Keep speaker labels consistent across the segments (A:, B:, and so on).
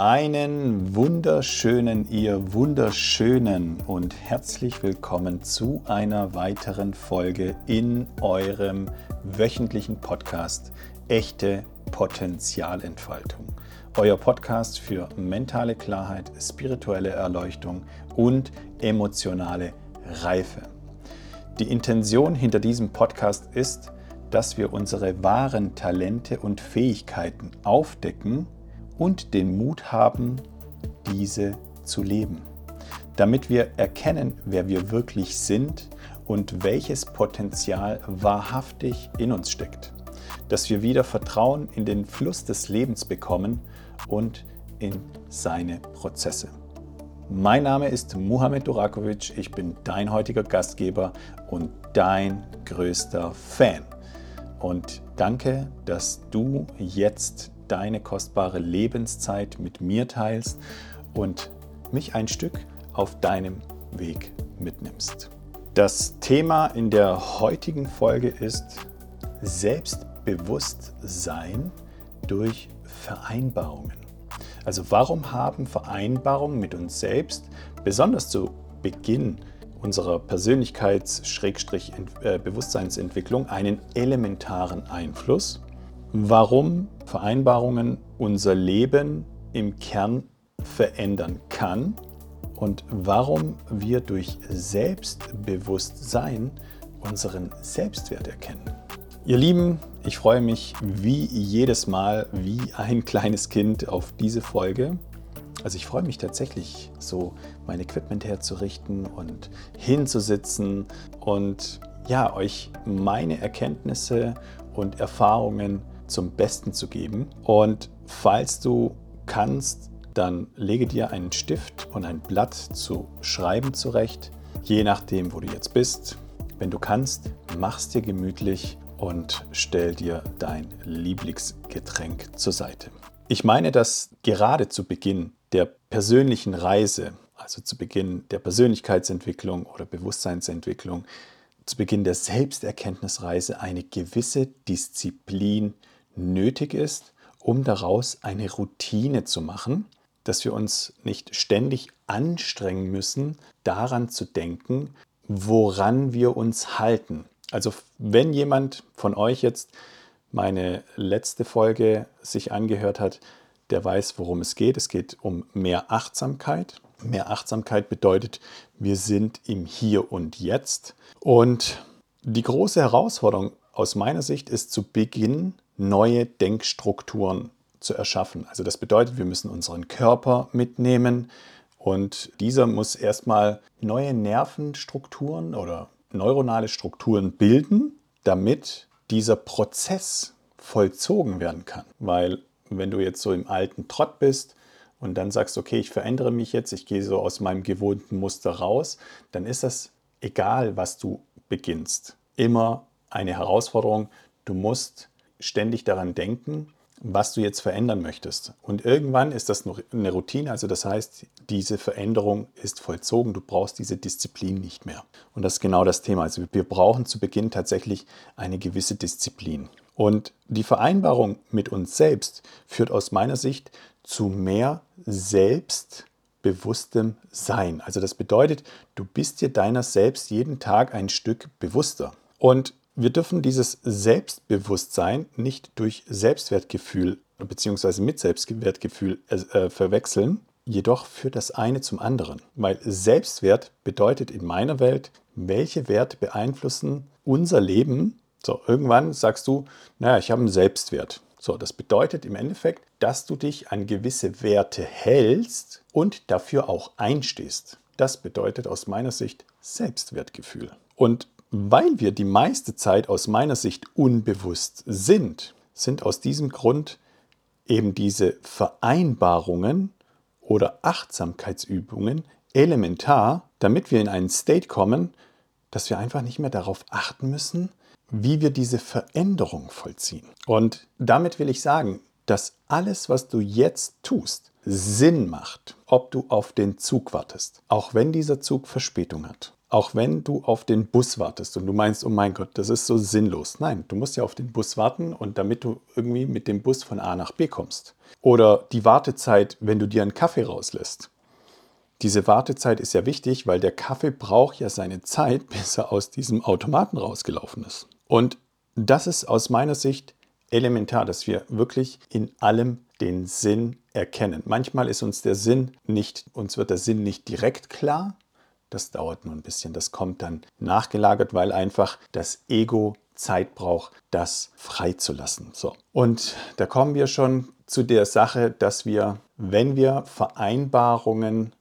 A: Einen wunderschönen, ihr wunderschönen und herzlich willkommen zu einer weiteren Folge in eurem wöchentlichen Podcast Echte Potenzialentfaltung. Euer Podcast für mentale Klarheit, spirituelle Erleuchtung und emotionale Reife. Die Intention hinter diesem Podcast ist, dass wir unsere wahren Talente und Fähigkeiten aufdecken und den Mut haben, diese zu leben, damit wir erkennen, wer wir wirklich sind und welches Potenzial wahrhaftig in uns steckt, dass wir wieder Vertrauen in den Fluss des Lebens bekommen und in seine Prozesse. Mein Name ist Muhammad Durakovic, ich bin dein heutiger Gastgeber und dein größter Fan. Und danke, dass du jetzt deine kostbare Lebenszeit mit mir teilst und mich ein Stück auf deinem Weg mitnimmst. Das Thema in der heutigen Folge ist Selbstbewusstsein durch Vereinbarungen. Also warum haben Vereinbarungen mit uns selbst, besonders zu Beginn unserer Persönlichkeits-Bewusstseinsentwicklung, einen elementaren Einfluss? Warum Vereinbarungen unser Leben im Kern verändern kann und warum wir durch Selbstbewusstsein unseren Selbstwert erkennen. Ihr Lieben, ich freue mich wie jedes Mal, wie ein kleines Kind auf diese Folge. Also ich freue mich tatsächlich, so mein Equipment herzurichten und hinzusitzen und ja, euch meine Erkenntnisse und Erfahrungen zum Besten zu geben. Und falls du kannst, dann lege dir einen Stift und ein Blatt zu schreiben zurecht, je nachdem, wo du jetzt bist. Wenn du kannst, mach's dir gemütlich und stell dir dein Lieblingsgetränk zur Seite. Ich meine, dass gerade zu Beginn der persönlichen Reise, also zu Beginn der Persönlichkeitsentwicklung oder Bewusstseinsentwicklung, zu Beginn der Selbsterkenntnisreise eine gewisse Disziplin nötig ist, um daraus eine Routine zu machen, dass wir uns nicht ständig anstrengen müssen, daran zu denken, woran wir uns halten. Also wenn jemand von euch jetzt meine letzte Folge sich angehört hat, der weiß, worum es geht. Es geht um mehr Achtsamkeit. Mehr Achtsamkeit bedeutet, wir sind im Hier und Jetzt. Und die große Herausforderung aus meiner Sicht ist zu Beginn neue Denkstrukturen zu erschaffen. Also das bedeutet, wir müssen unseren Körper mitnehmen und dieser muss erstmal neue Nervenstrukturen oder neuronale Strukturen bilden, damit dieser Prozess vollzogen werden kann. Weil wenn du jetzt so im alten Trott bist und dann sagst, okay, ich verändere mich jetzt, ich gehe so aus meinem gewohnten Muster raus, dann ist das egal, was du beginnst. Immer eine Herausforderung. Du musst ständig daran denken, was du jetzt verändern möchtest. Und irgendwann ist das eine Routine, also das heißt, diese Veränderung ist vollzogen, du brauchst diese Disziplin nicht mehr. Und das ist genau das Thema. Also wir brauchen zu Beginn tatsächlich eine gewisse Disziplin. Und die Vereinbarung mit uns selbst führt aus meiner Sicht zu mehr selbstbewusstem Sein. Also das bedeutet, du bist dir deiner selbst jeden Tag ein Stück bewusster. Und wir dürfen dieses Selbstbewusstsein nicht durch Selbstwertgefühl bzw. mit Selbstwertgefühl äh, verwechseln. Jedoch führt das eine zum anderen, weil Selbstwert bedeutet in meiner Welt, welche Werte beeinflussen unser Leben. So, irgendwann sagst du, naja, ich habe einen Selbstwert. So, das bedeutet im Endeffekt, dass du dich an gewisse Werte hältst und dafür auch einstehst. Das bedeutet aus meiner Sicht Selbstwertgefühl. Und weil wir die meiste Zeit aus meiner Sicht unbewusst sind, sind aus diesem Grund eben diese Vereinbarungen oder Achtsamkeitsübungen elementar, damit wir in einen State kommen, dass wir einfach nicht mehr darauf achten müssen, wie wir diese Veränderung vollziehen. Und damit will ich sagen, dass alles, was du jetzt tust, Sinn macht, ob du auf den Zug wartest, auch wenn dieser Zug Verspätung hat. Auch wenn du auf den Bus wartest und du meinst, oh mein Gott, das ist so sinnlos. Nein, du musst ja auf den Bus warten und damit du irgendwie mit dem Bus von A nach B kommst. Oder die Wartezeit, wenn du dir einen Kaffee rauslässt. Diese Wartezeit ist ja wichtig, weil der Kaffee braucht ja seine Zeit, bis er aus diesem Automaten rausgelaufen ist. Und das ist aus meiner Sicht elementar, dass wir wirklich in allem den Sinn erkennen. Manchmal ist uns der Sinn nicht, uns wird der Sinn nicht direkt klar, das dauert nur ein bisschen. Das kommt dann nachgelagert, weil einfach das Ego Zeit braucht, das freizulassen. So. Und da kommen wir schon zu der Sache, dass wir, wenn wir Vereinbarungen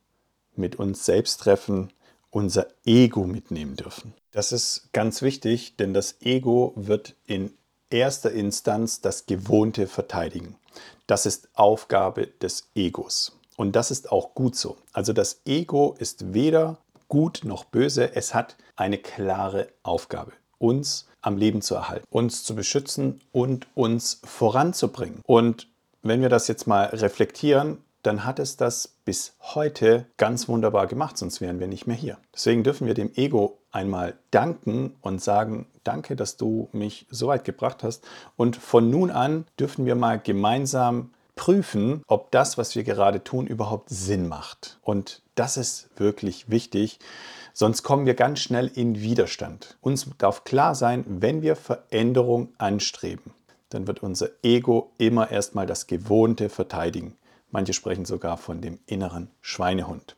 A: mit uns selbst treffen, unser Ego mitnehmen dürfen. Das ist ganz wichtig, denn das Ego wird in erster Instanz das Gewohnte verteidigen. Das ist Aufgabe des Egos. Und das ist auch gut so. Also das Ego ist weder gut noch böse, es hat eine klare Aufgabe, uns am Leben zu erhalten, uns zu beschützen und uns voranzubringen. Und wenn wir das jetzt mal reflektieren, dann hat es das bis heute ganz wunderbar gemacht, sonst wären wir nicht mehr hier. Deswegen dürfen wir dem Ego einmal danken und sagen, danke, dass du mich so weit gebracht hast. Und von nun an dürfen wir mal gemeinsam prüfen, ob das, was wir gerade tun, überhaupt Sinn macht. Und das ist wirklich wichtig, sonst kommen wir ganz schnell in Widerstand. Uns darf klar sein, wenn wir Veränderung anstreben, dann wird unser Ego immer erstmal das Gewohnte verteidigen. Manche sprechen sogar von dem inneren Schweinehund.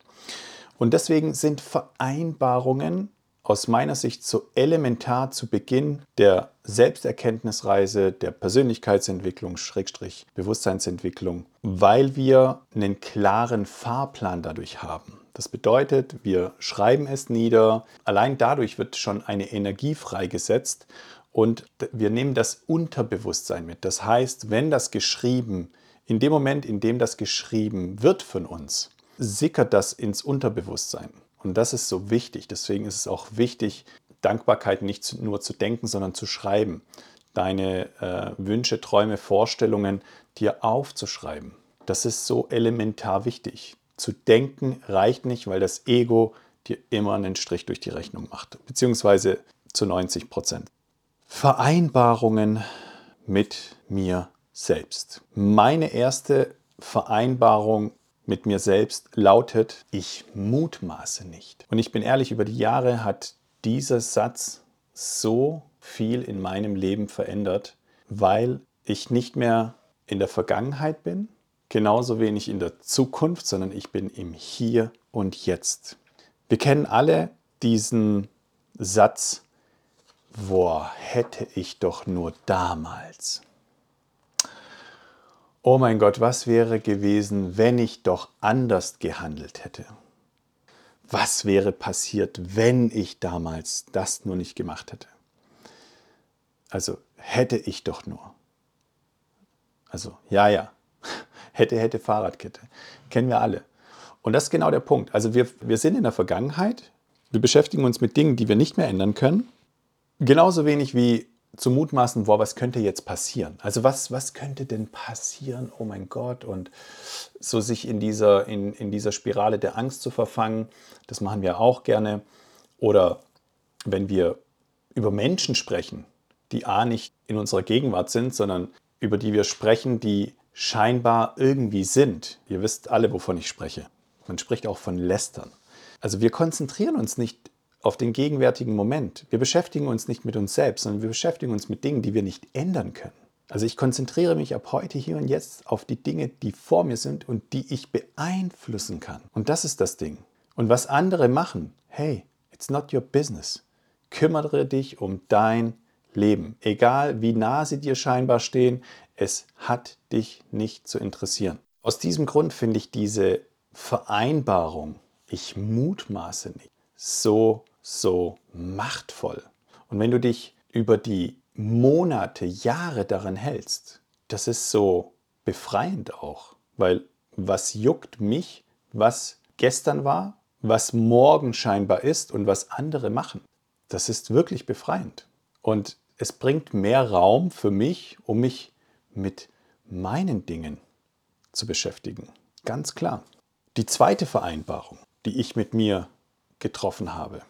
A: Und deswegen sind Vereinbarungen aus meiner Sicht so elementar zu Beginn der Selbsterkenntnisreise, der Persönlichkeitsentwicklung, Schrägstrich Bewusstseinsentwicklung, weil wir einen klaren Fahrplan dadurch haben. Das bedeutet, wir schreiben es nieder. Allein dadurch wird schon eine Energie freigesetzt und wir nehmen das Unterbewusstsein mit. Das heißt, wenn das geschrieben, in dem Moment, in dem das geschrieben wird von uns, sickert das ins Unterbewusstsein. Und das ist so wichtig. Deswegen ist es auch wichtig, Dankbarkeit nicht nur zu denken, sondern zu schreiben. Deine äh, Wünsche, Träume, Vorstellungen dir aufzuschreiben. Das ist so elementar wichtig. Zu denken reicht nicht, weil das Ego dir immer einen Strich durch die Rechnung macht. Beziehungsweise zu 90 Prozent. Vereinbarungen mit mir selbst. Meine erste Vereinbarung mit mir selbst lautet, ich mutmaße nicht. Und ich bin ehrlich, über die Jahre hat dieser Satz so viel in meinem Leben verändert, weil ich nicht mehr in der Vergangenheit bin, genauso wenig in der Zukunft, sondern ich bin im Hier und Jetzt. Wir kennen alle diesen Satz, wo hätte ich doch nur damals. Oh mein Gott, was wäre gewesen, wenn ich doch anders gehandelt hätte? Was wäre passiert, wenn ich damals das nur nicht gemacht hätte? Also hätte ich doch nur. Also ja, ja. Hätte, hätte Fahrradkette. Kennen wir alle. Und das ist genau der Punkt. Also wir, wir sind in der Vergangenheit. Wir beschäftigen uns mit Dingen, die wir nicht mehr ändern können. Genauso wenig wie zu mutmaßen, boah, was könnte jetzt passieren? Also was, was könnte denn passieren? Oh mein Gott. Und so sich in dieser, in, in dieser Spirale der Angst zu verfangen, das machen wir auch gerne. Oder wenn wir über Menschen sprechen, die A nicht in unserer Gegenwart sind, sondern über die wir sprechen, die scheinbar irgendwie sind. Ihr wisst alle, wovon ich spreche. Man spricht auch von Lästern. Also wir konzentrieren uns nicht auf den gegenwärtigen Moment. Wir beschäftigen uns nicht mit uns selbst, sondern wir beschäftigen uns mit Dingen, die wir nicht ändern können. Also ich konzentriere mich ab heute hier und jetzt auf die Dinge, die vor mir sind und die ich beeinflussen kann. Und das ist das Ding. Und was andere machen, hey, it's not your business. Kümmere dich um dein Leben. Egal wie nah sie dir scheinbar stehen, es hat dich nicht zu interessieren. Aus diesem Grund finde ich diese Vereinbarung, ich mutmaße nicht, so so machtvoll. Und wenn du dich über die Monate, Jahre daran hältst, das ist so befreiend auch, weil was juckt mich, was gestern war, was morgen scheinbar ist und was andere machen. Das ist wirklich befreiend. Und es bringt mehr Raum für mich, um mich mit meinen Dingen zu beschäftigen. Ganz klar. Die zweite Vereinbarung, die ich mit mir getroffen habe,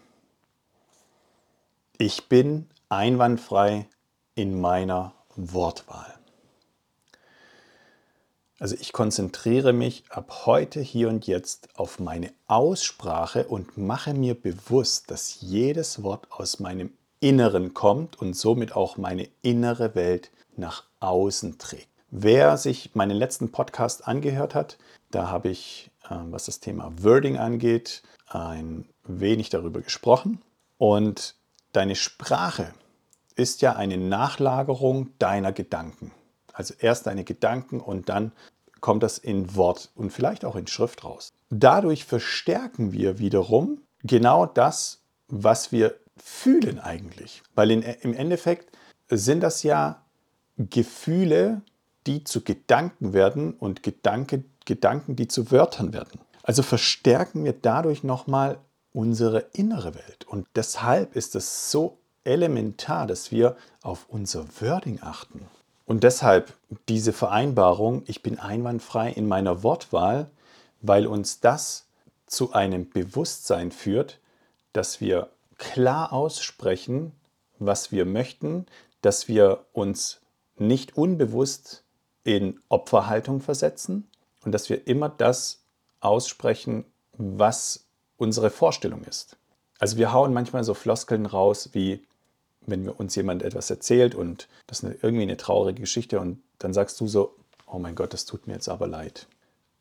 A: Ich bin einwandfrei in meiner Wortwahl. Also ich konzentriere mich ab heute, hier und jetzt auf meine Aussprache und mache mir bewusst, dass jedes Wort aus meinem Inneren kommt und somit auch meine innere Welt nach außen trägt. Wer sich meinen letzten Podcast angehört hat, da habe ich, ähm, was das Thema Wording angeht, ein wenig darüber gesprochen. Und deine Sprache ist ja eine Nachlagerung deiner Gedanken. Also erst deine Gedanken und dann kommt das in Wort und vielleicht auch in Schrift raus. Dadurch verstärken wir wiederum genau das, was wir fühlen eigentlich. Weil in, im Endeffekt sind das ja Gefühle, die zu Gedanken werden und Gedanke, Gedanken, die zu Wörtern werden. Also verstärken wir dadurch nochmal unsere innere Welt. Und deshalb ist es so elementar, dass wir auf unser Wording achten. Und deshalb diese Vereinbarung, ich bin einwandfrei in meiner Wortwahl, weil uns das zu einem Bewusstsein führt, dass wir klar aussprechen, was wir möchten, dass wir uns nicht unbewusst in Opferhaltung versetzen und dass wir immer das aussprechen, was unsere Vorstellung ist. Also wir hauen manchmal so Floskeln raus wie, wenn mir uns jemand etwas erzählt und das ist irgendwie eine traurige Geschichte und dann sagst du so, oh mein Gott, das tut mir jetzt aber leid.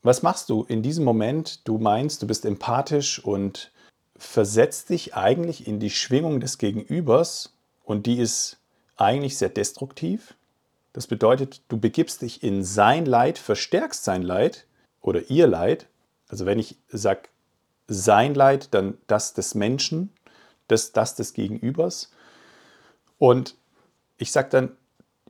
A: Was machst du in diesem Moment? Du meinst, du bist empathisch und versetzt dich eigentlich in die Schwingung des Gegenübers und die ist eigentlich sehr destruktiv. Das bedeutet, du begibst dich in sein Leid, verstärkst sein Leid oder ihr Leid. Also wenn ich sage sein Leid, dann das des Menschen, das, das des Gegenübers. Und ich sage dann,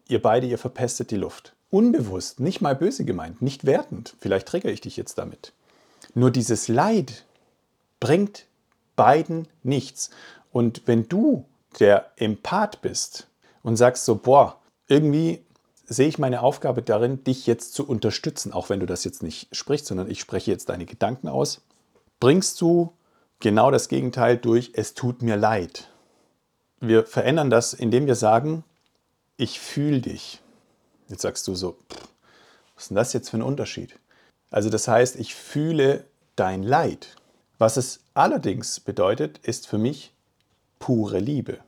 A: ihr beide, ihr verpestet die Luft. Unbewusst, nicht mal böse gemeint, nicht wertend. Vielleicht triggere ich dich jetzt damit. Nur dieses Leid bringt beiden nichts. Und wenn du der Empath bist und sagst so, boah, irgendwie sehe ich meine Aufgabe darin, dich jetzt zu unterstützen, auch wenn du das jetzt nicht sprichst, sondern ich spreche jetzt deine Gedanken aus, bringst du genau das Gegenteil durch, es tut mir leid. Wir verändern das, indem wir sagen, ich fühle dich. Jetzt sagst du so, was ist denn das jetzt für ein Unterschied? Also das heißt, ich fühle dein Leid. Was es allerdings bedeutet, ist für mich pure Liebe,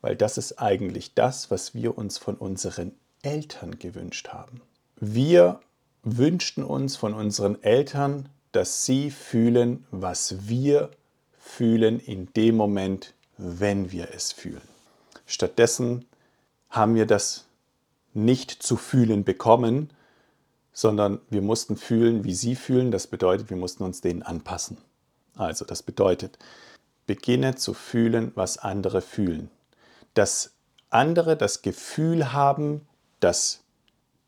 A: weil das ist eigentlich das, was wir uns von unseren Eltern gewünscht haben. Wir wünschten uns von unseren Eltern, dass sie fühlen, was wir fühlen in dem Moment, wenn wir es fühlen. Stattdessen haben wir das nicht zu fühlen bekommen, sondern wir mussten fühlen, wie sie fühlen. Das bedeutet, wir mussten uns denen anpassen. Also das bedeutet, beginne zu fühlen, was andere fühlen. Dass andere das Gefühl haben, dass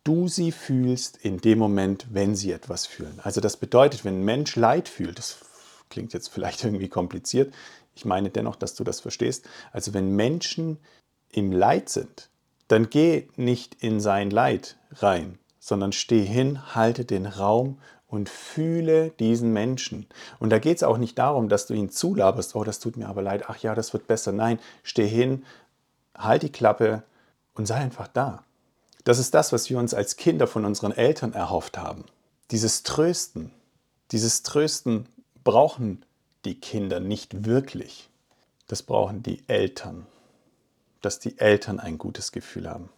A: du sie fühlst in dem Moment, wenn sie etwas fühlen. Also das bedeutet, wenn ein Mensch Leid fühlt, das klingt jetzt vielleicht irgendwie kompliziert, ich meine dennoch, dass du das verstehst. Also wenn Menschen im Leid sind, dann geh nicht in sein Leid rein, sondern steh hin, halte den Raum und fühle diesen Menschen. Und da geht es auch nicht darum, dass du ihn zulaberst, oh, das tut mir aber leid, ach ja, das wird besser. Nein, steh hin, halt die Klappe und sei einfach da. Das ist das, was wir uns als Kinder von unseren Eltern erhofft haben. Dieses Trösten, dieses Trösten brauchen die Kinder nicht wirklich. Das brauchen die Eltern, dass die Eltern ein gutes Gefühl haben.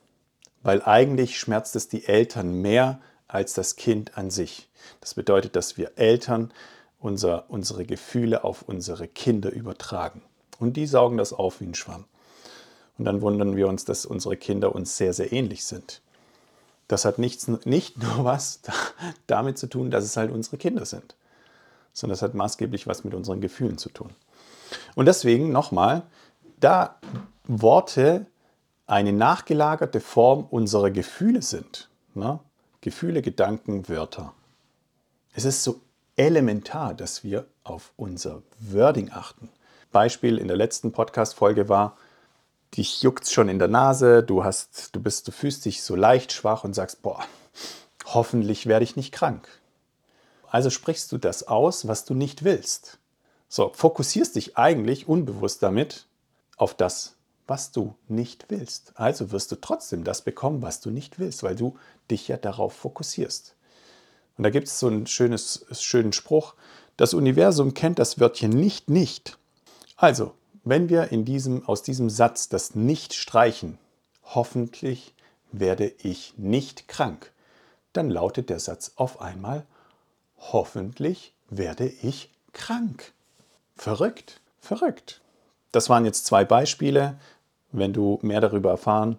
A: Weil eigentlich schmerzt es die Eltern mehr als das Kind an sich. Das bedeutet, dass wir Eltern unser, unsere Gefühle auf unsere Kinder übertragen. Und die saugen das auf wie ein Schwamm. Und dann wundern wir uns, dass unsere Kinder uns sehr, sehr ähnlich sind. Das hat nichts, nicht nur was damit zu tun, dass es halt unsere Kinder sind, sondern das hat maßgeblich was mit unseren Gefühlen zu tun. Und deswegen nochmal, da Worte eine nachgelagerte Form unserer Gefühle sind, ne? Gefühle, Gedanken, Wörter. Es ist so elementar, dass wir auf unser Wording achten. Beispiel in der letzten Podcast-Folge war, dich juckt schon in der Nase, du hast, du bist, du fühlst dich so leicht schwach und sagst, boah, hoffentlich werde ich nicht krank. Also sprichst du das aus, was du nicht willst. So, fokussierst dich eigentlich unbewusst damit auf das, was du nicht willst. Also wirst du trotzdem das bekommen, was du nicht willst, weil du dich ja darauf fokussierst. Und da gibt es so einen schönes, schönen Spruch, das Universum kennt das Wörtchen nicht nicht. Also, wenn wir in diesem, aus diesem Satz das Nicht streichen, hoffentlich werde ich nicht krank, dann lautet der Satz auf einmal, hoffentlich werde ich krank. Verrückt, verrückt. Das waren jetzt zwei Beispiele. Wenn du mehr darüber erfahren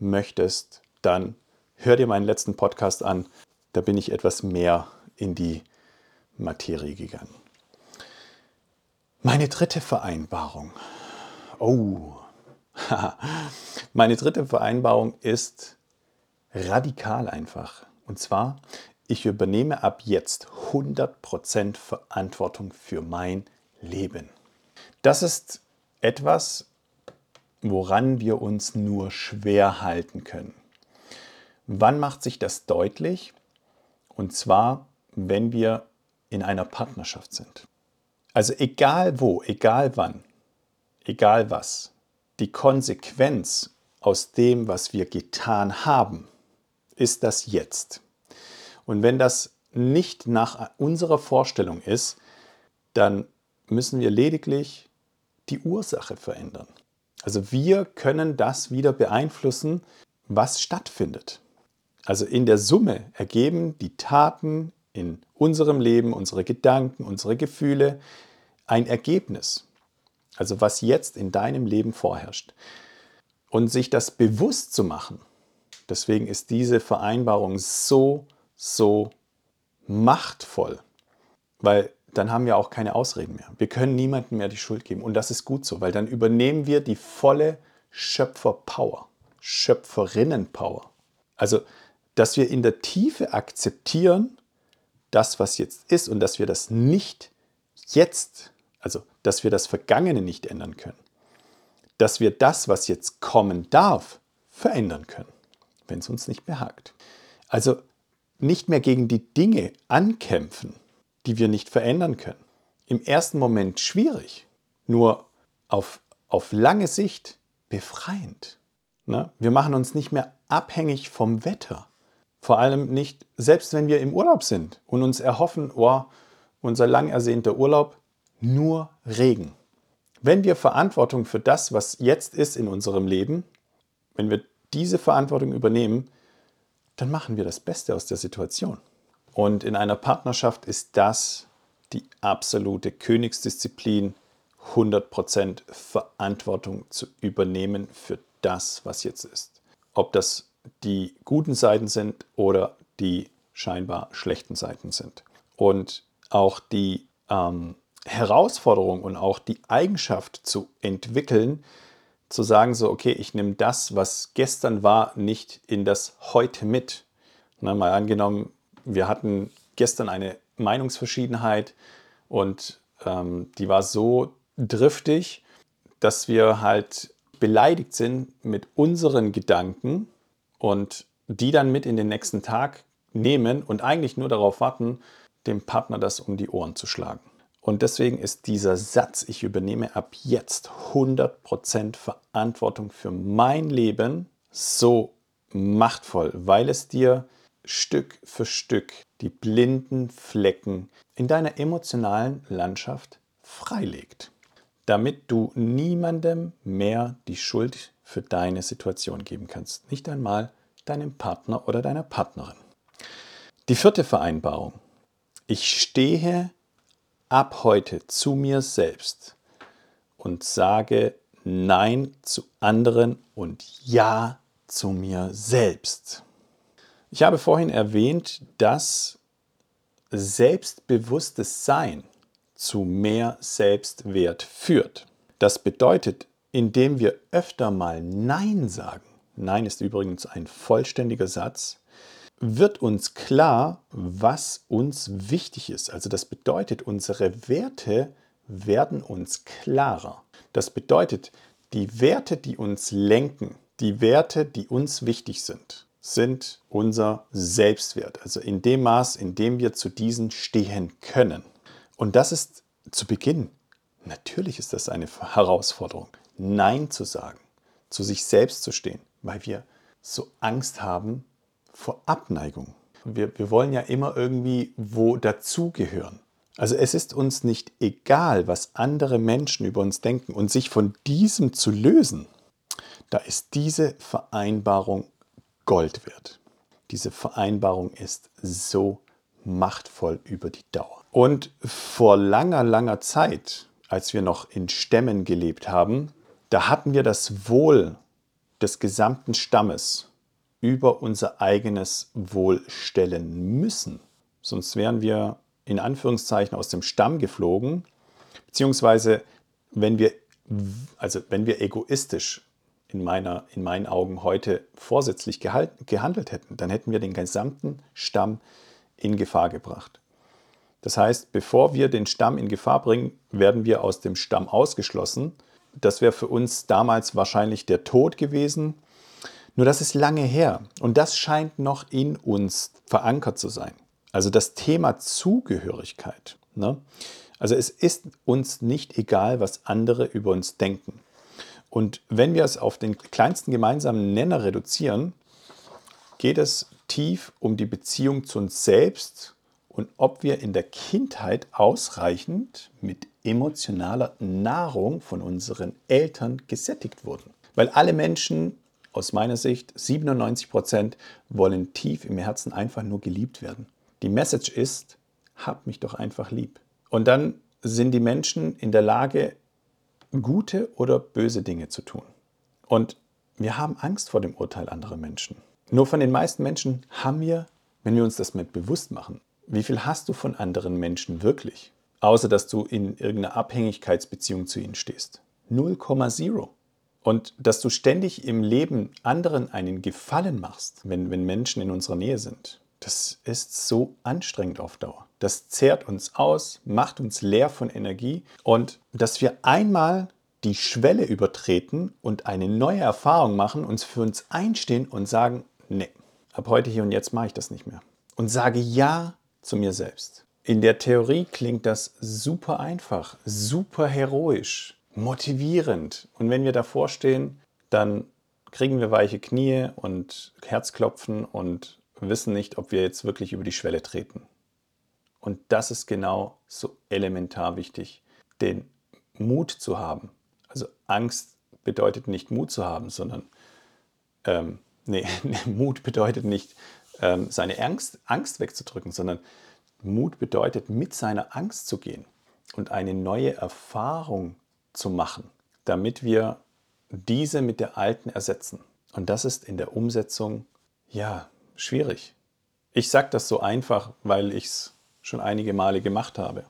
A: möchtest, dann hör dir meinen letzten Podcast an. Da bin ich etwas mehr in die Materie gegangen. Meine dritte Vereinbarung. Oh, meine dritte Vereinbarung ist radikal einfach. Und zwar, ich übernehme ab jetzt 100% Verantwortung für mein Leben. Das ist etwas, woran wir uns nur schwer halten können. Wann macht sich das deutlich? Und zwar, wenn wir in einer Partnerschaft sind. Also egal wo, egal wann, egal was, die Konsequenz aus dem, was wir getan haben, ist das jetzt. Und wenn das nicht nach unserer Vorstellung ist, dann müssen wir lediglich die Ursache verändern. Also wir können das wieder beeinflussen, was stattfindet. Also in der Summe ergeben die Taten in unserem Leben, unsere Gedanken, unsere Gefühle ein Ergebnis. Also was jetzt in deinem Leben vorherrscht. Und sich das bewusst zu machen, deswegen ist diese Vereinbarung so, so machtvoll, weil dann haben wir auch keine Ausreden mehr. Wir können niemandem mehr die Schuld geben. Und das ist gut so, weil dann übernehmen wir die volle Schöpferpower, Schöpferinnenpower. Also, dass wir in der Tiefe akzeptieren, das, was jetzt ist und dass wir das nicht jetzt, also dass wir das Vergangene nicht ändern können. Dass wir das, was jetzt kommen darf, verändern können, wenn es uns nicht behagt. Also nicht mehr gegen die Dinge ankämpfen, die wir nicht verändern können. Im ersten Moment schwierig, nur auf, auf lange Sicht befreiend. Ne? Wir machen uns nicht mehr abhängig vom Wetter. Vor allem nicht, selbst wenn wir im Urlaub sind und uns erhoffen, oh, unser lang ersehnter Urlaub, nur Regen. Wenn wir Verantwortung für das, was jetzt ist in unserem Leben, wenn wir diese Verantwortung übernehmen, dann machen wir das Beste aus der Situation. Und in einer Partnerschaft ist das die absolute Königsdisziplin, 100% Verantwortung zu übernehmen für das, was jetzt ist. Ob das die guten Seiten sind oder die scheinbar schlechten Seiten sind. Und auch die ähm, Herausforderung und auch die Eigenschaft zu entwickeln, zu sagen, so, okay, ich nehme das, was gestern war, nicht in das heute mit. Na, mal angenommen, wir hatten gestern eine Meinungsverschiedenheit und ähm, die war so driftig, dass wir halt beleidigt sind mit unseren Gedanken und die dann mit in den nächsten Tag nehmen und eigentlich nur darauf warten, dem Partner das um die Ohren zu schlagen. Und deswegen ist dieser Satz, ich übernehme ab jetzt 100% Verantwortung für mein Leben, so machtvoll, weil es dir Stück für Stück die blinden Flecken in deiner emotionalen Landschaft freilegt, damit du niemandem mehr die Schuld für deine Situation geben kannst. Nicht einmal deinem Partner oder deiner Partnerin. Die vierte Vereinbarung. Ich stehe ab heute zu mir selbst und sage Nein zu anderen und Ja zu mir selbst. Ich habe vorhin erwähnt, dass selbstbewusstes Sein zu mehr Selbstwert führt. Das bedeutet, indem wir öfter mal Nein sagen, Nein ist übrigens ein vollständiger Satz, wird uns klar, was uns wichtig ist. Also das bedeutet, unsere Werte werden uns klarer. Das bedeutet, die Werte, die uns lenken, die Werte, die uns wichtig sind, sind unser Selbstwert. Also in dem Maß, in dem wir zu diesen stehen können. Und das ist zu Beginn Natürlich ist das eine Herausforderung, Nein zu sagen, zu sich selbst zu stehen, weil wir so Angst haben vor Abneigung. Wir, wir wollen ja immer irgendwie wo dazugehören. Also es ist uns nicht egal, was andere Menschen über uns denken und sich von diesem zu lösen, da ist diese Vereinbarung Gold wert. Diese Vereinbarung ist so machtvoll über die Dauer. Und vor langer, langer Zeit, als wir noch in Stämmen gelebt haben, da hatten wir das Wohl des gesamten Stammes über unser eigenes Wohl stellen müssen. Sonst wären wir in Anführungszeichen aus dem Stamm geflogen, beziehungsweise wenn wir, also wenn wir egoistisch in, meiner, in meinen Augen heute vorsätzlich gehalten, gehandelt hätten, dann hätten wir den gesamten Stamm in Gefahr gebracht. Das heißt, bevor wir den Stamm in Gefahr bringen, werden wir aus dem Stamm ausgeschlossen. Das wäre für uns damals wahrscheinlich der Tod gewesen. Nur das ist lange her und das scheint noch in uns verankert zu sein. Also das Thema Zugehörigkeit. Ne? Also es ist uns nicht egal, was andere über uns denken. Und wenn wir es auf den kleinsten gemeinsamen Nenner reduzieren, geht es tief um die Beziehung zu uns selbst und ob wir in der Kindheit ausreichend mit emotionaler Nahrung von unseren Eltern gesättigt wurden. Weil alle Menschen, aus meiner Sicht 97 Prozent, wollen tief im Herzen einfach nur geliebt werden. Die Message ist, hab mich doch einfach lieb. Und dann sind die Menschen in der Lage, gute oder böse Dinge zu tun. Und wir haben Angst vor dem Urteil anderer Menschen. Nur von den meisten Menschen haben wir, wenn wir uns das mit bewusst machen, wie viel hast du von anderen Menschen wirklich? Außer dass du in irgendeiner Abhängigkeitsbeziehung zu ihnen stehst. 0,0. Und dass du ständig im Leben anderen einen Gefallen machst, wenn, wenn Menschen in unserer Nähe sind. Das ist so anstrengend auf Dauer. Das zehrt uns aus, macht uns leer von Energie und dass wir einmal die Schwelle übertreten und eine neue Erfahrung machen, uns für uns einstehen und sagen, nee, ab heute hier und jetzt mache ich das nicht mehr. Und sage Ja zu mir selbst. In der Theorie klingt das super einfach, super heroisch, motivierend. Und wenn wir davor stehen, dann kriegen wir weiche Knie und Herzklopfen und wissen nicht, ob wir jetzt wirklich über die Schwelle treten. Und das ist genau so elementar wichtig, den Mut zu haben. Also Angst bedeutet nicht Mut zu haben, sondern ähm, nee, Mut bedeutet nicht ähm, seine Angst, Angst wegzudrücken, sondern Mut bedeutet mit seiner Angst zu gehen und eine neue Erfahrung zu machen, damit wir diese mit der alten ersetzen. Und das ist in der Umsetzung ja schwierig. Ich sage das so einfach, weil ich es schon einige Male gemacht habe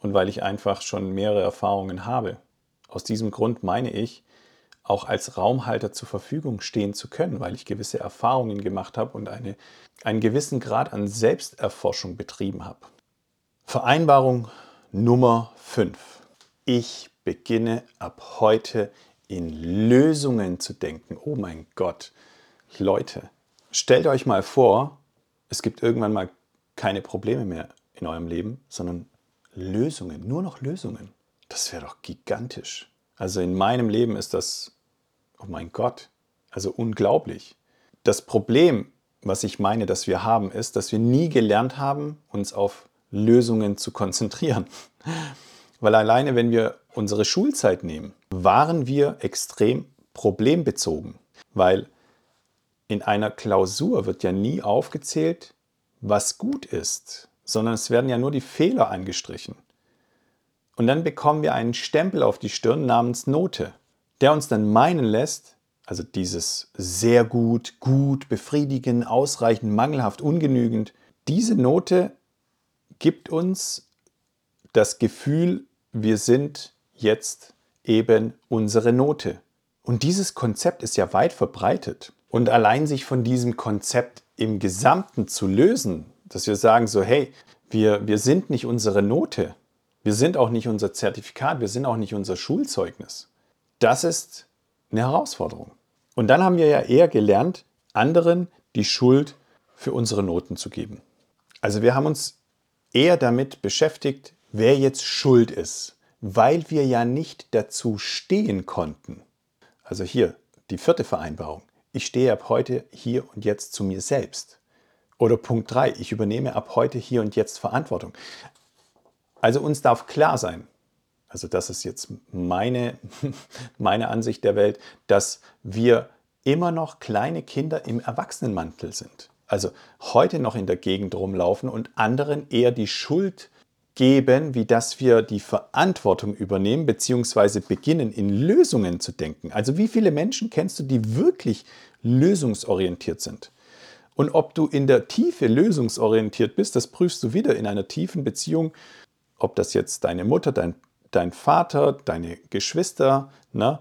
A: und weil ich einfach schon mehrere Erfahrungen habe. Aus diesem Grund meine ich, auch als Raumhalter zur Verfügung stehen zu können, weil ich gewisse Erfahrungen gemacht habe und eine, einen gewissen Grad an Selbsterforschung betrieben habe. Vereinbarung Nummer 5. Ich beginne ab heute in Lösungen zu denken. Oh mein Gott, Leute, Stellt euch mal vor, es gibt irgendwann mal keine Probleme mehr in eurem Leben, sondern Lösungen, nur noch Lösungen. Das wäre doch gigantisch. Also in meinem Leben ist das, oh mein Gott, also unglaublich. Das Problem, was ich meine, dass wir haben, ist, dass wir nie gelernt haben, uns auf Lösungen zu konzentrieren. Weil alleine, wenn wir unsere Schulzeit nehmen, waren wir extrem problembezogen. Weil in einer Klausur wird ja nie aufgezählt, was gut ist, sondern es werden ja nur die Fehler angestrichen. Und dann bekommen wir einen Stempel auf die Stirn namens Note, der uns dann meinen lässt, also dieses sehr gut, gut, befriedigend, ausreichend, mangelhaft, ungenügend, diese Note gibt uns das Gefühl, wir sind jetzt eben unsere Note. Und dieses Konzept ist ja weit verbreitet. Und allein sich von diesem Konzept im Gesamten zu lösen, dass wir sagen so, hey, wir, wir sind nicht unsere Note, wir sind auch nicht unser Zertifikat, wir sind auch nicht unser Schulzeugnis. Das ist eine Herausforderung. Und dann haben wir ja eher gelernt, anderen die Schuld für unsere Noten zu geben. Also wir haben uns eher damit beschäftigt, wer jetzt schuld ist, weil wir ja nicht dazu stehen konnten. Also hier die vierte Vereinbarung. Ich stehe ab heute hier und jetzt zu mir selbst. Oder Punkt 3, ich übernehme ab heute hier und jetzt Verantwortung. Also uns darf klar sein, also das ist jetzt meine, meine Ansicht der Welt, dass wir immer noch kleine Kinder im Erwachsenenmantel sind. Also heute noch in der Gegend rumlaufen und anderen eher die Schuld geben, wie dass wir die Verantwortung übernehmen bzw. beginnen in Lösungen zu denken. Also wie viele Menschen kennst du, die wirklich lösungsorientiert sind? Und ob du in der Tiefe lösungsorientiert bist, das prüfst du wieder in einer tiefen Beziehung, ob das jetzt deine Mutter, dein, dein Vater, deine Geschwister ne,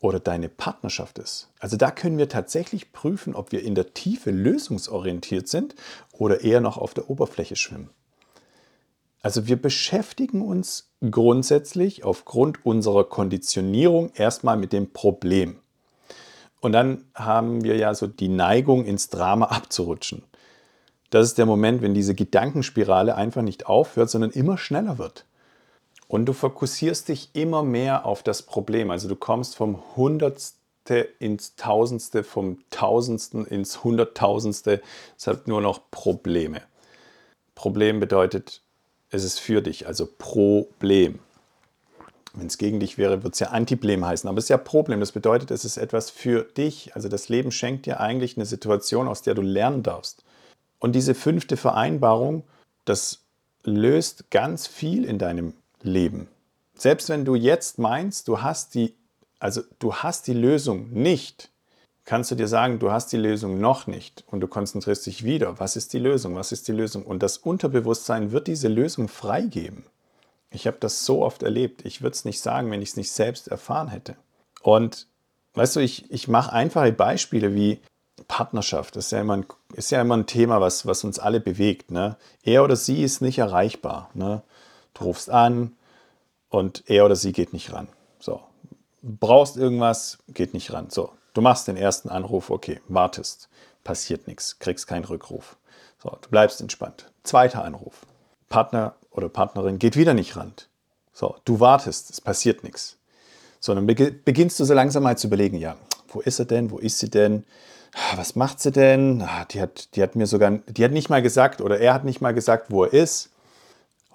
A: oder deine Partnerschaft ist. Also da können wir tatsächlich prüfen, ob wir in der Tiefe lösungsorientiert sind oder eher noch auf der Oberfläche schwimmen. Also wir beschäftigen uns grundsätzlich aufgrund unserer Konditionierung erstmal mit dem Problem. Und dann haben wir ja so die Neigung, ins Drama abzurutschen. Das ist der Moment, wenn diese Gedankenspirale einfach nicht aufhört, sondern immer schneller wird. Und du fokussierst dich immer mehr auf das Problem. Also du kommst vom Hundertste ins Tausendste, vom Tausendsten ins Hunderttausendste. Es hat nur noch Probleme. Problem bedeutet, es ist für dich, also Problem. Wenn es gegen dich wäre, würde es ja Antiblem heißen, aber es ist ja Problem. Das bedeutet, es ist etwas für dich. Also das Leben schenkt dir eigentlich eine Situation, aus der du lernen darfst. Und diese fünfte Vereinbarung, das löst ganz viel in deinem Leben. Selbst wenn du jetzt meinst, du hast die, also du hast die Lösung nicht, kannst du dir sagen, du hast die Lösung noch nicht und du konzentrierst dich wieder. Was ist die Lösung? Was ist die Lösung? Und das Unterbewusstsein wird diese Lösung freigeben. Ich habe das so oft erlebt. Ich würde es nicht sagen, wenn ich es nicht selbst erfahren hätte. Und weißt du, ich, ich mache einfache Beispiele wie Partnerschaft. Das ist ja immer ein, ist ja immer ein Thema, was, was uns alle bewegt. Ne? Er oder sie ist nicht erreichbar. Ne? Du rufst an und er oder sie geht nicht ran. So. Brauchst irgendwas, geht nicht ran. So, Du machst den ersten Anruf, okay, wartest, passiert nichts, kriegst keinen Rückruf. So, du bleibst entspannt. Zweiter Anruf. Partner oder Partnerin geht wieder nicht ran. So, du wartest, es passiert nichts. So, dann beginnst du so langsam mal zu überlegen, ja, wo ist er denn, wo ist sie denn? Ah, was macht sie denn? Ah, die hat, die hat mir sogar, die hat nicht mal gesagt oder er hat nicht mal gesagt, wo er ist.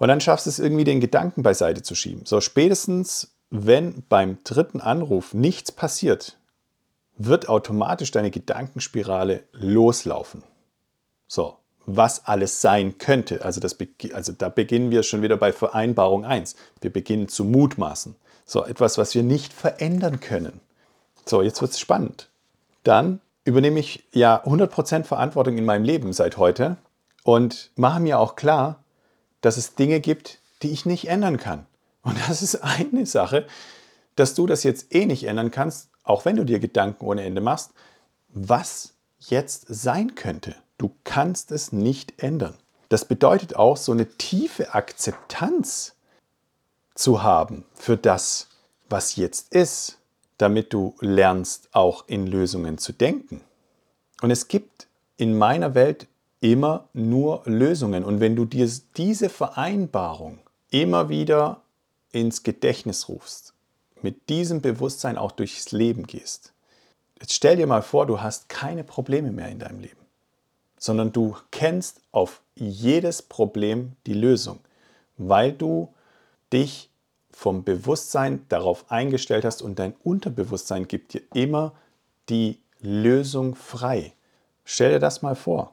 A: Und dann schaffst du es irgendwie, den Gedanken beiseite zu schieben. So, spätestens, wenn beim dritten Anruf nichts passiert, wird automatisch deine Gedankenspirale loslaufen. So, was alles sein könnte. Also, das, also da beginnen wir schon wieder bei Vereinbarung 1. Wir beginnen zu mutmaßen. So, etwas, was wir nicht verändern können. So, jetzt wird es spannend. Dann übernehme ich ja 100% Verantwortung in meinem Leben seit heute und mache mir auch klar, dass es Dinge gibt, die ich nicht ändern kann. Und das ist eine Sache, dass du das jetzt eh nicht ändern kannst, auch wenn du dir Gedanken ohne Ende machst, was jetzt sein könnte. Du kannst es nicht ändern. Das bedeutet auch, so eine tiefe Akzeptanz zu haben für das, was jetzt ist, damit du lernst, auch in Lösungen zu denken. Und es gibt in meiner Welt immer nur Lösungen. Und wenn du dir diese Vereinbarung immer wieder ins Gedächtnis rufst, mit diesem Bewusstsein auch durchs Leben gehst. Jetzt stell dir mal vor, du hast keine Probleme mehr in deinem Leben, sondern du kennst auf jedes Problem die Lösung, weil du dich vom Bewusstsein darauf eingestellt hast und dein Unterbewusstsein gibt dir immer die Lösung frei. Stell dir das mal vor.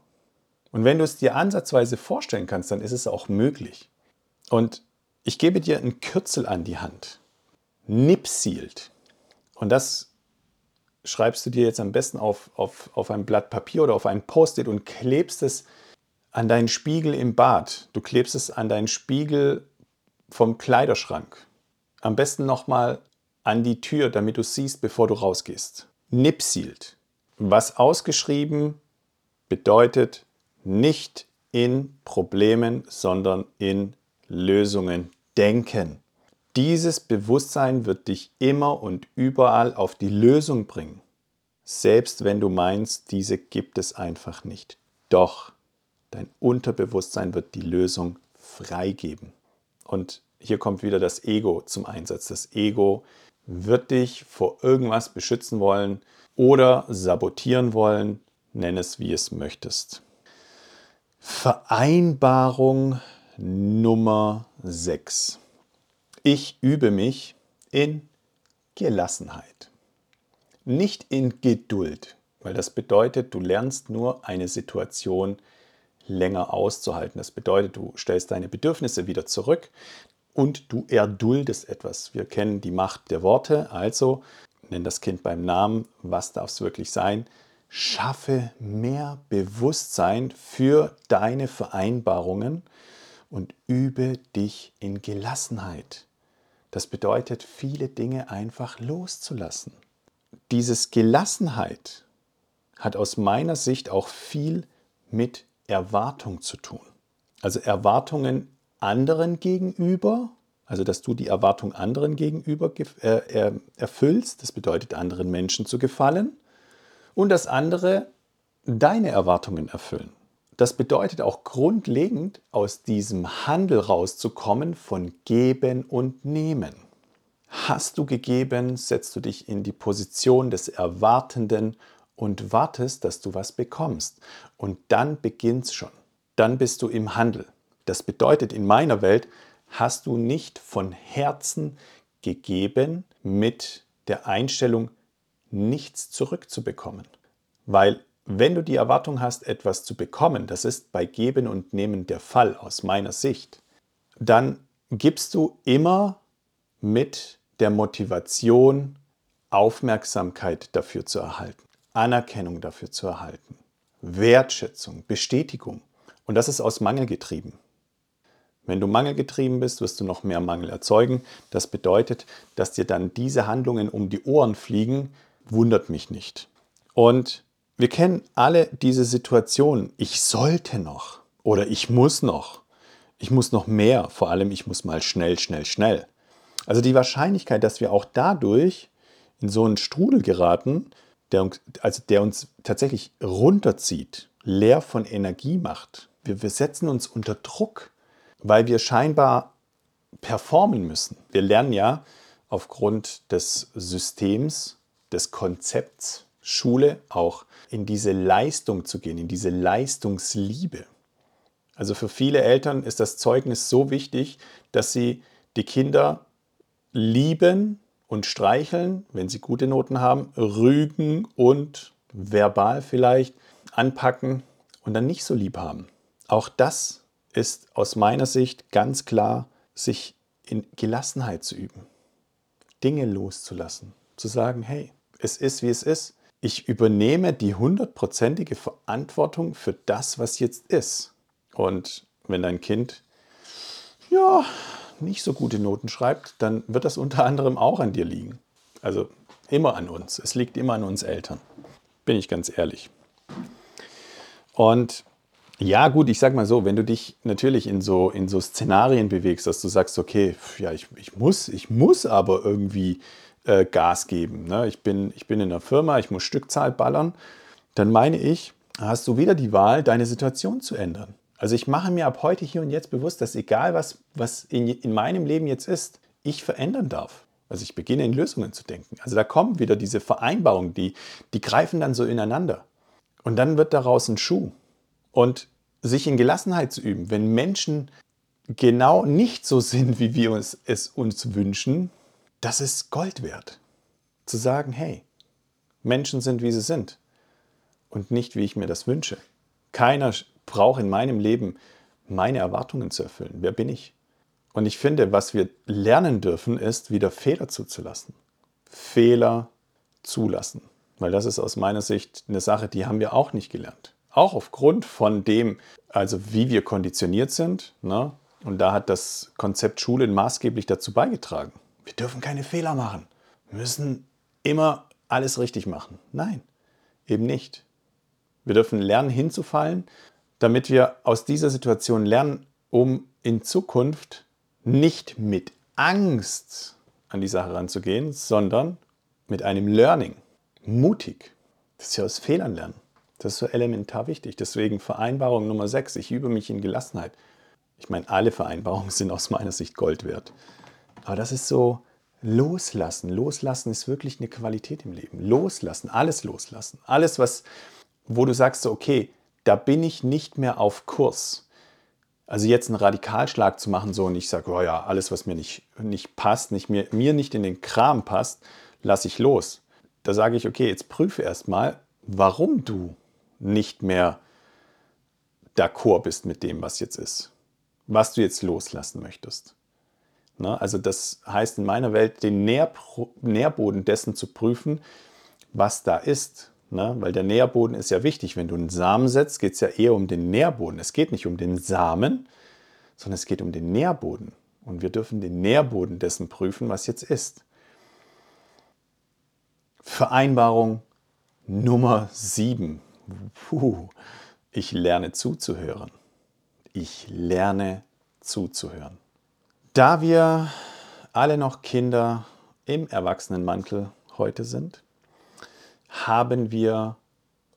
A: Und wenn du es dir ansatzweise vorstellen kannst, dann ist es auch möglich. Und ich gebe dir ein Kürzel an die Hand. Nipsilt. Und das schreibst du dir jetzt am besten auf, auf, auf ein Blatt Papier oder auf ein Post-it und klebst es an deinen Spiegel im Bad. Du klebst es an deinen Spiegel vom Kleiderschrank. Am besten nochmal an die Tür, damit du siehst, bevor du rausgehst. Nipsilt. Was ausgeschrieben bedeutet nicht in Problemen, sondern in Lösungen denken. Dieses Bewusstsein wird dich immer und überall auf die Lösung bringen, selbst wenn du meinst, diese gibt es einfach nicht. Doch dein Unterbewusstsein wird die Lösung freigeben. Und hier kommt wieder das Ego zum Einsatz. Das Ego wird dich vor irgendwas beschützen wollen oder sabotieren wollen, nenn es wie es möchtest. Vereinbarung Nummer 6. Ich übe mich in Gelassenheit, nicht in Geduld, weil das bedeutet, du lernst nur eine Situation länger auszuhalten. Das bedeutet, du stellst deine Bedürfnisse wieder zurück und du erduldest etwas. Wir kennen die Macht der Worte, also nenn das Kind beim Namen, was darf es wirklich sein? Schaffe mehr Bewusstsein für deine Vereinbarungen und übe dich in Gelassenheit. Das bedeutet, viele Dinge einfach loszulassen. Dieses Gelassenheit hat aus meiner Sicht auch viel mit Erwartung zu tun. Also Erwartungen anderen gegenüber, also dass du die Erwartung anderen gegenüber äh, erfüllst, das bedeutet anderen Menschen zu gefallen, und dass andere deine Erwartungen erfüllen. Das bedeutet auch grundlegend aus diesem Handel rauszukommen von Geben und Nehmen. Hast du gegeben, setzt du dich in die Position des Erwartenden und wartest, dass du was bekommst. Und dann beginnt's schon. Dann bist du im Handel. Das bedeutet, in meiner Welt hast du nicht von Herzen gegeben mit der Einstellung, nichts zurückzubekommen. Weil wenn du die Erwartung hast, etwas zu bekommen, das ist bei Geben und Nehmen der Fall aus meiner Sicht, dann gibst du immer mit der Motivation, Aufmerksamkeit dafür zu erhalten, Anerkennung dafür zu erhalten, Wertschätzung, Bestätigung. Und das ist aus Mangel getrieben. Wenn du mangelgetrieben bist, wirst du noch mehr Mangel erzeugen. Das bedeutet, dass dir dann diese Handlungen um die Ohren fliegen, wundert mich nicht. Und wir kennen alle diese Situation. Ich sollte noch oder ich muss noch. Ich muss noch mehr. Vor allem, ich muss mal schnell, schnell, schnell. Also die Wahrscheinlichkeit, dass wir auch dadurch in so einen Strudel geraten, der, also der uns tatsächlich runterzieht, leer von Energie macht. Wir, wir setzen uns unter Druck, weil wir scheinbar performen müssen. Wir lernen ja aufgrund des Systems, des Konzepts Schule auch in diese Leistung zu gehen, in diese Leistungsliebe. Also für viele Eltern ist das Zeugnis so wichtig, dass sie die Kinder lieben und streicheln, wenn sie gute Noten haben, rügen und verbal vielleicht anpacken und dann nicht so lieb haben. Auch das ist aus meiner Sicht ganz klar, sich in Gelassenheit zu üben, Dinge loszulassen, zu sagen, hey, es ist, wie es ist ich übernehme die hundertprozentige Verantwortung für das, was jetzt ist. Und wenn dein Kind ja nicht so gute Noten schreibt, dann wird das unter anderem auch an dir liegen. Also immer an uns. Es liegt immer an uns Eltern. Bin ich ganz ehrlich. Und ja, gut, ich sag mal so, wenn du dich natürlich in so, in so Szenarien bewegst, dass du sagst, okay, ja, ich, ich muss, ich muss aber irgendwie äh, Gas geben. Ne? Ich, bin, ich bin in einer Firma, ich muss Stückzahl ballern. Dann meine ich, hast du wieder die Wahl, deine Situation zu ändern. Also ich mache mir ab heute hier und jetzt bewusst, dass egal was, was in, in meinem Leben jetzt ist, ich verändern darf. Also ich beginne in Lösungen zu denken. Also da kommen wieder diese Vereinbarungen, die, die greifen dann so ineinander. Und dann wird daraus ein Schuh. Und sich in Gelassenheit zu üben, wenn Menschen genau nicht so sind, wie wir uns, es uns wünschen, das ist Gold wert. Zu sagen, hey, Menschen sind, wie sie sind und nicht, wie ich mir das wünsche. Keiner braucht in meinem Leben meine Erwartungen zu erfüllen. Wer bin ich? Und ich finde, was wir lernen dürfen, ist, wieder Fehler zuzulassen. Fehler zulassen. Weil das ist aus meiner Sicht eine Sache, die haben wir auch nicht gelernt. Auch aufgrund von dem, also wie wir konditioniert sind. Ne? Und da hat das Konzept Schule maßgeblich dazu beigetragen. Wir dürfen keine Fehler machen. Wir müssen immer alles richtig machen. Nein, eben nicht. Wir dürfen lernen hinzufallen, damit wir aus dieser Situation lernen, um in Zukunft nicht mit Angst an die Sache ranzugehen, sondern mit einem Learning. Mutig. Das ist ja aus Fehlern lernen. Das ist so elementar wichtig. Deswegen Vereinbarung Nummer 6. Ich übe mich in Gelassenheit. Ich meine, alle Vereinbarungen sind aus meiner Sicht Gold wert. Aber das ist so loslassen. Loslassen ist wirklich eine Qualität im Leben. Loslassen, alles loslassen. Alles, was, wo du sagst, so, okay, da bin ich nicht mehr auf Kurs. Also jetzt einen Radikalschlag zu machen, so und ich sage, oh ja, alles, was mir nicht, nicht passt, nicht mir, mir nicht in den Kram passt, lasse ich los. Da sage ich, okay, jetzt prüfe erstmal, warum du nicht mehr d'accord bist mit dem, was jetzt ist. Was du jetzt loslassen möchtest. Na, also das heißt in meiner Welt, den Nährboden dessen zu prüfen, was da ist. Ne? Weil der Nährboden ist ja wichtig. Wenn du einen Samen setzt, geht es ja eher um den Nährboden. Es geht nicht um den Samen, sondern es geht um den Nährboden. Und wir dürfen den Nährboden dessen prüfen, was jetzt ist. Vereinbarung Nummer 7. Puh, ich lerne zuzuhören. Ich lerne zuzuhören. Da wir alle noch Kinder im Erwachsenenmantel heute sind, haben wir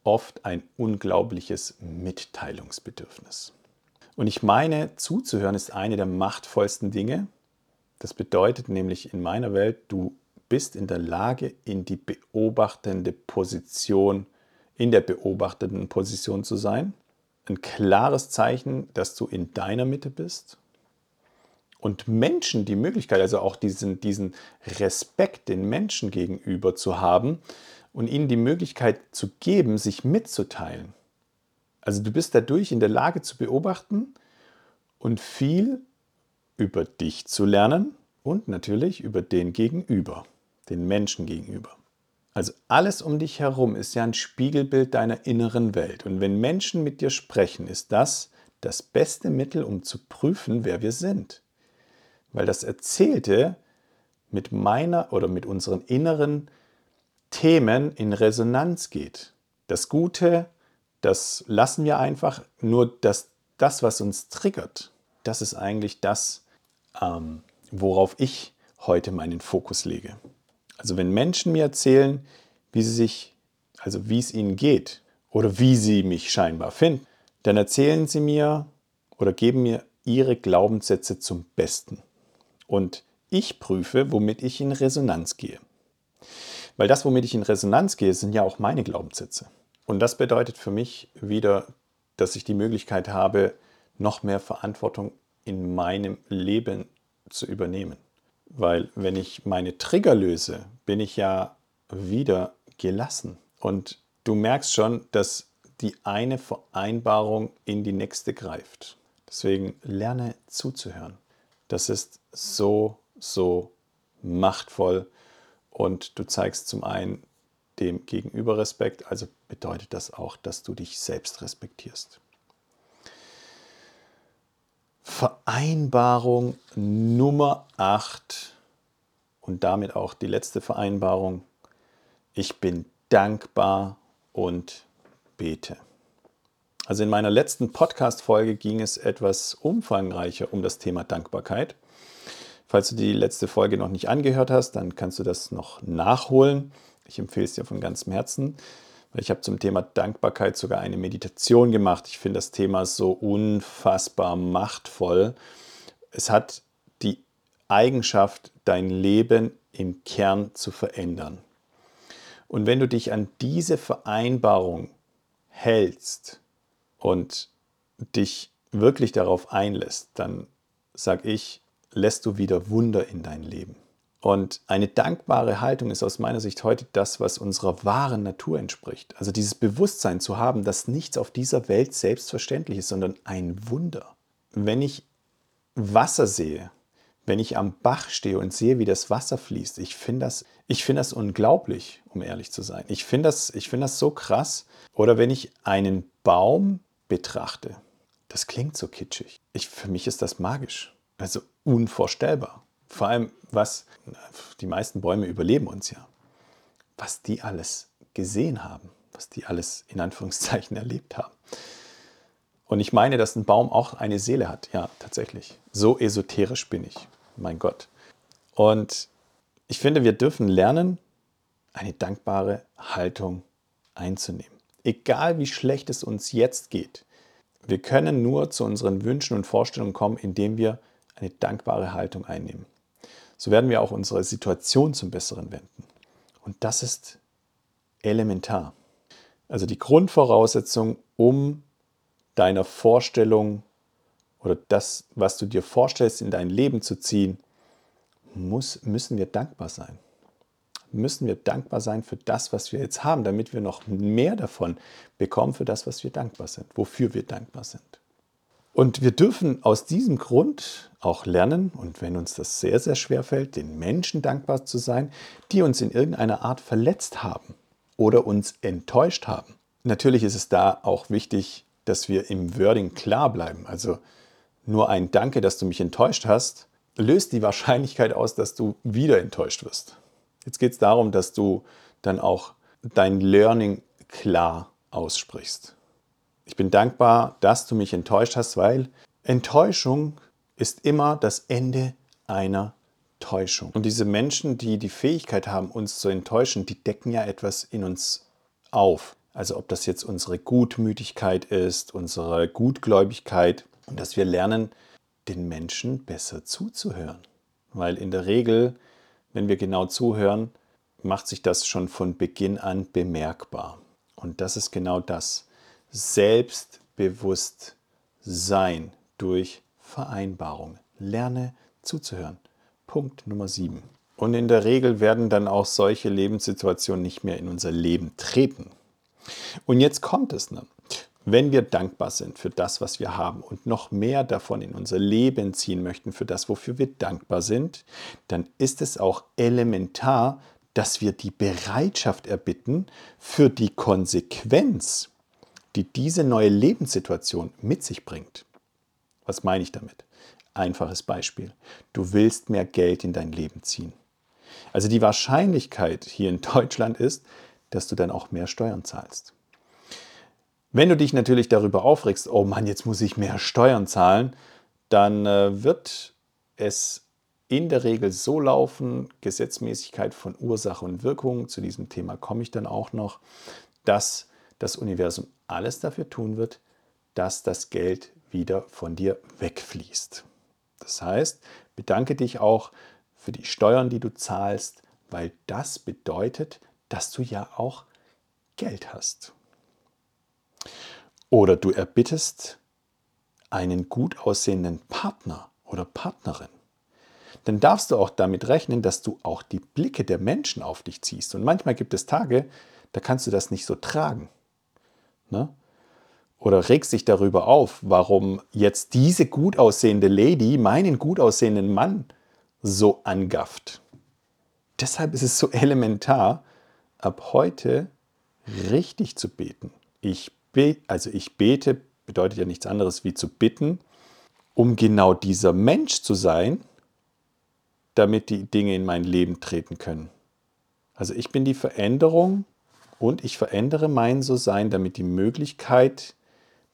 A: oft ein unglaubliches Mitteilungsbedürfnis. Und ich meine, zuzuhören ist eine der machtvollsten Dinge. Das bedeutet nämlich in meiner Welt, du bist in der Lage, in die beobachtende Position, in der beobachtenden Position zu sein. Ein klares Zeichen, dass du in deiner Mitte bist. Und Menschen die Möglichkeit, also auch diesen, diesen Respekt den Menschen gegenüber zu haben, und ihnen die Möglichkeit zu geben, sich mitzuteilen. Also du bist dadurch in der Lage zu beobachten und viel über dich zu lernen und natürlich über den Gegenüber, den Menschen gegenüber. Also alles um dich herum ist ja ein Spiegelbild deiner inneren Welt. Und wenn Menschen mit dir sprechen, ist das das beste Mittel, um zu prüfen, wer wir sind. Weil das Erzählte mit meiner oder mit unseren inneren Themen in Resonanz geht. Das Gute, das lassen wir einfach, nur das, das was uns triggert, das ist eigentlich das, ähm, worauf ich heute meinen Fokus lege. Also wenn Menschen mir erzählen, wie sie sich, also wie es ihnen geht oder wie sie mich scheinbar finden, dann erzählen sie mir oder geben mir ihre Glaubenssätze zum Besten. Und ich prüfe, womit ich in Resonanz gehe. Weil das, womit ich in Resonanz gehe, sind ja auch meine Glaubenssätze. Und das bedeutet für mich wieder, dass ich die Möglichkeit habe, noch mehr Verantwortung in meinem Leben zu übernehmen. Weil wenn ich meine Trigger löse, bin ich ja wieder gelassen. Und du merkst schon, dass die eine Vereinbarung in die nächste greift. Deswegen lerne zuzuhören. Das ist so, so machtvoll und du zeigst zum einen dem Gegenüber Respekt, also bedeutet das auch, dass du dich selbst respektierst. Vereinbarung Nummer 8 und damit auch die letzte Vereinbarung. Ich bin dankbar und bete. Also in meiner letzten Podcast-Folge ging es etwas umfangreicher um das Thema Dankbarkeit. Falls du die letzte Folge noch nicht angehört hast, dann kannst du das noch nachholen. Ich empfehle es dir von ganzem Herzen, ich habe zum Thema Dankbarkeit sogar eine Meditation gemacht. Ich finde das Thema so unfassbar machtvoll. Es hat die Eigenschaft, dein Leben im Kern zu verändern. Und wenn du dich an diese Vereinbarung hältst und dich wirklich darauf einlässt, dann sage ich, lässt du wieder Wunder in dein Leben. Und eine dankbare Haltung ist aus meiner Sicht heute das, was unserer wahren Natur entspricht. Also dieses Bewusstsein zu haben, dass nichts auf dieser Welt selbstverständlich ist, sondern ein Wunder. Wenn ich Wasser sehe, wenn ich am Bach stehe und sehe, wie das Wasser fließt, ich finde das, find das unglaublich, um ehrlich zu sein. Ich finde das, find das so krass. Oder wenn ich einen Baum betrachte, das klingt so kitschig. Ich, für mich ist das magisch. Also unvorstellbar. Vor allem, was die meisten Bäume überleben uns ja. Was die alles gesehen haben, was die alles in Anführungszeichen erlebt haben. Und ich meine, dass ein Baum auch eine Seele hat. Ja, tatsächlich. So esoterisch bin ich. Mein Gott. Und ich finde, wir dürfen lernen, eine dankbare Haltung einzunehmen. Egal wie schlecht es uns jetzt geht, Wir können nur zu unseren Wünschen und Vorstellungen kommen, indem wir eine dankbare Haltung einnehmen. So werden wir auch unsere Situation zum Besseren wenden. Und das ist elementar. Also die Grundvoraussetzung, um deiner Vorstellung oder das, was du dir vorstellst, in dein Leben zu ziehen, muss, müssen wir dankbar sein. Müssen wir dankbar sein für das, was wir jetzt haben, damit wir noch mehr davon bekommen für das, was wir dankbar sind, wofür wir dankbar sind. Und wir dürfen aus diesem Grund auch lernen, und wenn uns das sehr, sehr schwer fällt, den Menschen dankbar zu sein, die uns in irgendeiner Art verletzt haben oder uns enttäuscht haben. Natürlich ist es da auch wichtig, dass wir im Wording klar bleiben. Also nur ein Danke, dass du mich enttäuscht hast, löst die Wahrscheinlichkeit aus, dass du wieder enttäuscht wirst. Jetzt geht es darum, dass du dann auch dein Learning klar aussprichst. Ich bin dankbar, dass du mich enttäuscht hast, weil Enttäuschung ist immer das Ende einer Täuschung. Und diese Menschen, die die Fähigkeit haben, uns zu enttäuschen, die decken ja etwas in uns auf. Also ob das jetzt unsere Gutmütigkeit ist, unsere Gutgläubigkeit und dass wir lernen, den Menschen besser zuzuhören. Weil in der Regel, wenn wir genau zuhören, macht sich das schon von Beginn an bemerkbar. Und das ist genau das. Selbstbewusst sein durch Vereinbarung. Lerne zuzuhören. Punkt Nummer 7. Und in der Regel werden dann auch solche Lebenssituationen nicht mehr in unser Leben treten. Und jetzt kommt es. Ne? Wenn wir dankbar sind für das, was wir haben und noch mehr davon in unser Leben ziehen möchten, für das, wofür wir dankbar sind, dann ist es auch elementar, dass wir die Bereitschaft erbitten für die Konsequenz, die diese neue Lebenssituation mit sich bringt. Was meine ich damit? Einfaches Beispiel. Du willst mehr Geld in dein Leben ziehen. Also die Wahrscheinlichkeit hier in Deutschland ist, dass du dann auch mehr Steuern zahlst. Wenn du dich natürlich darüber aufregst, oh Mann, jetzt muss ich mehr Steuern zahlen, dann äh, wird es in der Regel so laufen, Gesetzmäßigkeit von Ursache und Wirkung, zu diesem Thema komme ich dann auch noch, dass das Universum alles dafür tun wird, dass das Geld wieder von dir wegfließt. Das heißt, bedanke dich auch für die Steuern, die du zahlst, weil das bedeutet, dass du ja auch Geld hast. Oder du erbittest einen gut aussehenden Partner oder Partnerin. Dann darfst du auch damit rechnen, dass du auch die Blicke der Menschen auf dich ziehst. Und manchmal gibt es Tage, da kannst du das nicht so tragen. Ne? Oder regst dich darüber auf, warum jetzt diese gut aussehende Lady meinen gut aussehenden Mann so angafft. Deshalb ist es so elementar, ab heute richtig zu beten. Ich also ich bete bedeutet ja nichts anderes wie zu bitten, um genau dieser Mensch zu sein, damit die Dinge in mein Leben treten können. Also ich bin die Veränderung und ich verändere mein So-Sein, damit die Möglichkeit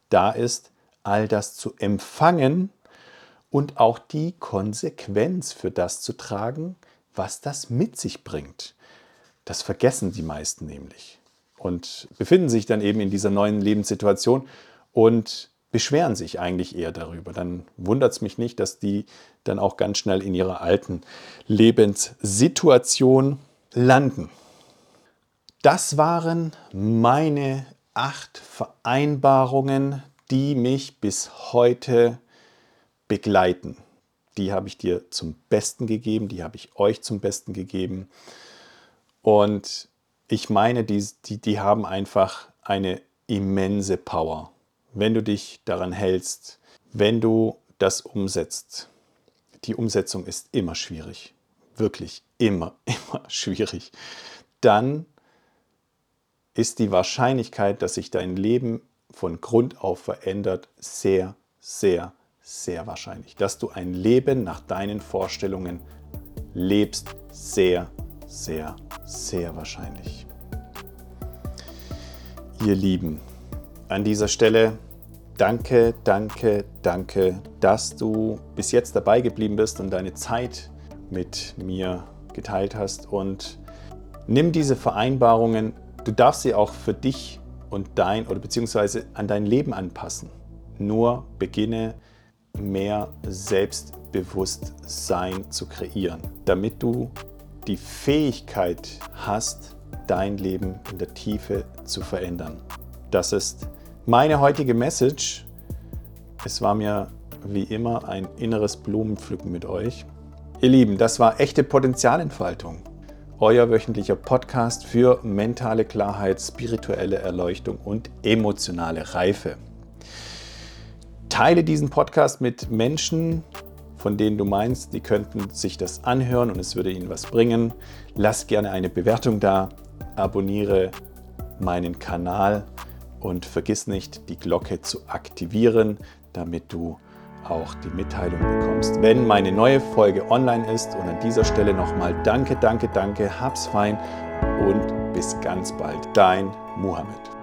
A: da ist, all das zu empfangen und auch die Konsequenz für das zu tragen, was das mit sich bringt. Das vergessen die meisten nämlich und befinden sich dann eben in dieser neuen Lebenssituation und beschweren sich eigentlich eher darüber. Dann wundert es mich nicht, dass die dann auch ganz schnell in ihrer alten Lebenssituation landen. Das waren meine acht Vereinbarungen, die mich bis heute begleiten. Die habe ich dir zum Besten gegeben, die habe ich euch zum Besten gegeben. Und ich meine, die, die, die haben einfach eine immense Power, wenn du dich daran hältst, wenn du das umsetzt. Die Umsetzung ist immer schwierig, wirklich immer, immer schwierig. Dann ist die Wahrscheinlichkeit, dass sich dein Leben von Grund auf verändert, sehr, sehr, sehr wahrscheinlich. Dass du ein Leben nach deinen Vorstellungen lebst, sehr, sehr, sehr wahrscheinlich. Ihr Lieben, an dieser Stelle danke, danke, danke, dass du bis jetzt dabei geblieben bist und deine Zeit mit mir geteilt hast. Und nimm diese Vereinbarungen, du darfst sie auch für dich und dein oder beziehungsweise an dein Leben anpassen. Nur beginne mehr Selbstbewusstsein zu kreieren, damit du die Fähigkeit hast, dein Leben in der Tiefe zu verändern. Das ist meine heutige Message. Es war mir wie immer ein inneres Blumenpflücken mit euch. Ihr Lieben, das war echte Potenzialentfaltung. Euer wöchentlicher Podcast für mentale Klarheit, spirituelle Erleuchtung und emotionale Reife. Teile diesen Podcast mit Menschen, von denen du meinst, die könnten sich das anhören und es würde ihnen was bringen. Lass gerne eine Bewertung da, abonniere meinen Kanal und vergiss nicht, die Glocke zu aktivieren, damit du auch die Mitteilung bekommst, wenn meine neue Folge online ist. Und an dieser Stelle nochmal danke, danke, danke, hab's fein und bis ganz bald. Dein Mohammed.